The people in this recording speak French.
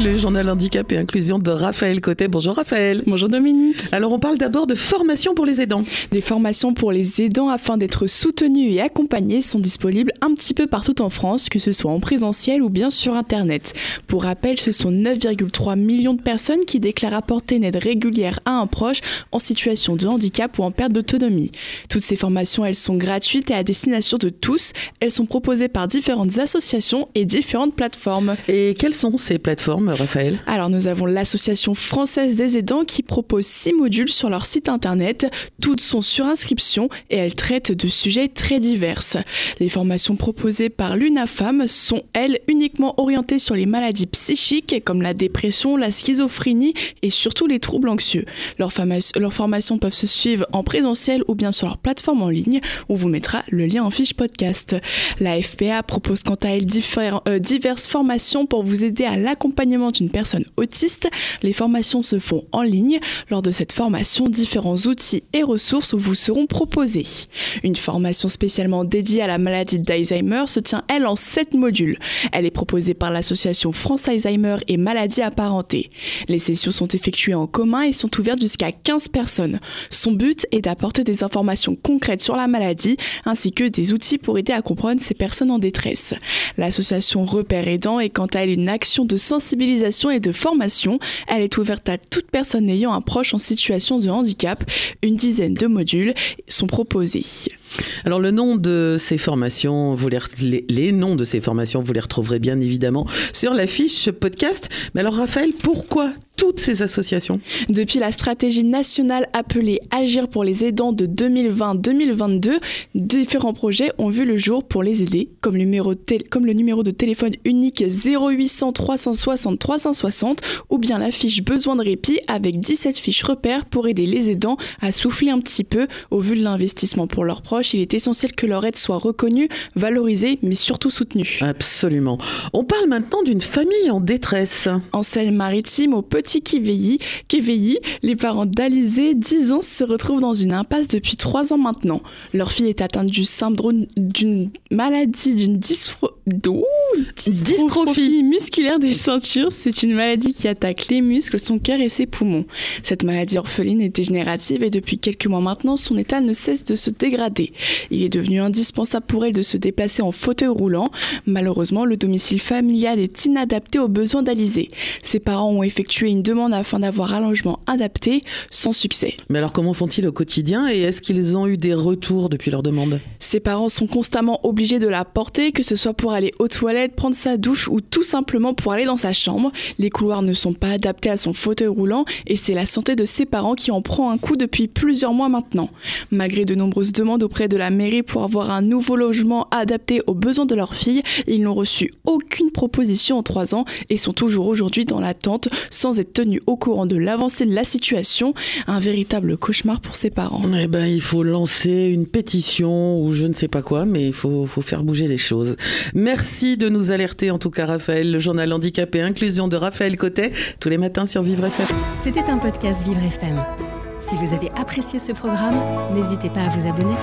le journal handicap et inclusion de Raphaël Côté. Bonjour Raphaël. Bonjour Dominique. Alors on parle d'abord de formation pour les aidants. Des formations pour les aidants afin d'être soutenus et accompagnés sont disponibles un petit peu partout en France, que ce soit en présentiel ou bien sur Internet. Pour rappel, ce sont 9,3 millions de personnes qui déclarent apporter une aide régulière à un proche en situation de handicap ou en perte d'autonomie. Toutes ces formations, elles sont gratuites et à destination de tous. Elles sont proposées par différentes associations et différentes plateformes. Et quelles sont ces plateformes? Raphaël Alors, nous avons l'Association française des aidants qui propose six modules sur leur site internet. Toutes sont sur inscription et elles traitent de sujets très divers. Les formations proposées par l'UNAFAM sont, elles, uniquement orientées sur les maladies psychiques comme la dépression, la schizophrénie et surtout les troubles anxieux. Leurs, formations peuvent se suivre en présentiel ou bien sur leur plateforme en ligne. On vous mettra le lien en fiche podcast. La FPA propose quant à elle euh, diverses formations pour vous aider à l'accompagnement d'une personne autiste. Les formations se font en ligne. Lors de cette formation, différents outils et ressources vous seront proposés. Une formation spécialement dédiée à la maladie d'Alzheimer se tient, elle, en 7 modules. Elle est proposée par l'association France Alzheimer et maladies apparentées. Les sessions sont effectuées en commun et sont ouvertes jusqu'à 15 personnes. Son but est d'apporter des informations concrètes sur la maladie ainsi que des outils pour aider à comprendre ces personnes en détresse. L'association Repère Aidant est quant à elle une action de sensibilisation et de formation. Elle est ouverte à toute personne ayant un proche en situation de handicap. Une dizaine de modules sont proposés. Alors le nom de ces formations, vous les, les, noms de ces formations, vous les retrouverez bien évidemment sur la fiche podcast. Mais alors Raphaël, pourquoi toutes ces associations Depuis la stratégie nationale appelée Agir pour les aidants de 2020-2022, différents projets ont vu le jour pour les aider, comme le numéro, comme le numéro de téléphone unique 0800 360 360 ou bien la fiche besoin de répit avec 17 fiches repères pour aider les aidants à souffler un petit peu au vu de l'investissement pour leurs proches. Il est essentiel que leur aide soit reconnue, valorisée, mais surtout soutenue. Absolument. On parle maintenant d'une famille en détresse. En Seine-Maritime, au petit petit Kéveilly, les parents d'Alizé, 10 ans, se retrouvent dans une impasse depuis 3 ans maintenant. Leur fille est atteinte du syndrome d'une maladie, d'une dystrophie musculaire des ceintures. C'est une maladie qui attaque les muscles, son cœur et ses poumons. Cette maladie orpheline est dégénérative et depuis quelques mois maintenant, son état ne cesse de se dégrader. Il est devenu indispensable pour elle de se déplacer en fauteuil roulant. Malheureusement, le domicile familial est inadapté aux besoins d'Alizé. Ses parents ont effectué une demande afin d'avoir un logement adapté, sans succès. Mais alors comment font-ils au quotidien et est-ce qu'ils ont eu des retours depuis leur demande? Ses parents sont constamment obligés de la porter, que ce soit pour aller aux toilettes, prendre sa douche ou tout simplement pour aller dans sa chambre. Les couloirs ne sont pas adaptés à son fauteuil roulant et c'est la santé de ses parents qui en prend un coup depuis plusieurs mois maintenant. Malgré de nombreuses demandes auprès de la mairie pour avoir un nouveau logement adapté aux besoins de leur fille, ils n'ont reçu aucune proposition en trois ans et sont toujours aujourd'hui dans l'attente sans être tenu au courant de l'avancée de la situation. Un véritable cauchemar pour ses parents. Eh ben, il faut lancer une pétition ou je ne sais pas quoi, mais il faut, faire bouger les choses. Merci de nous alerter, en tout cas, Raphaël, le journal handicapé inclusion de Raphaël Cotet, tous les matins sur Vivre FM. C'était un podcast Vivre FM. Si vous avez apprécié ce programme, n'hésitez pas à vous abonner.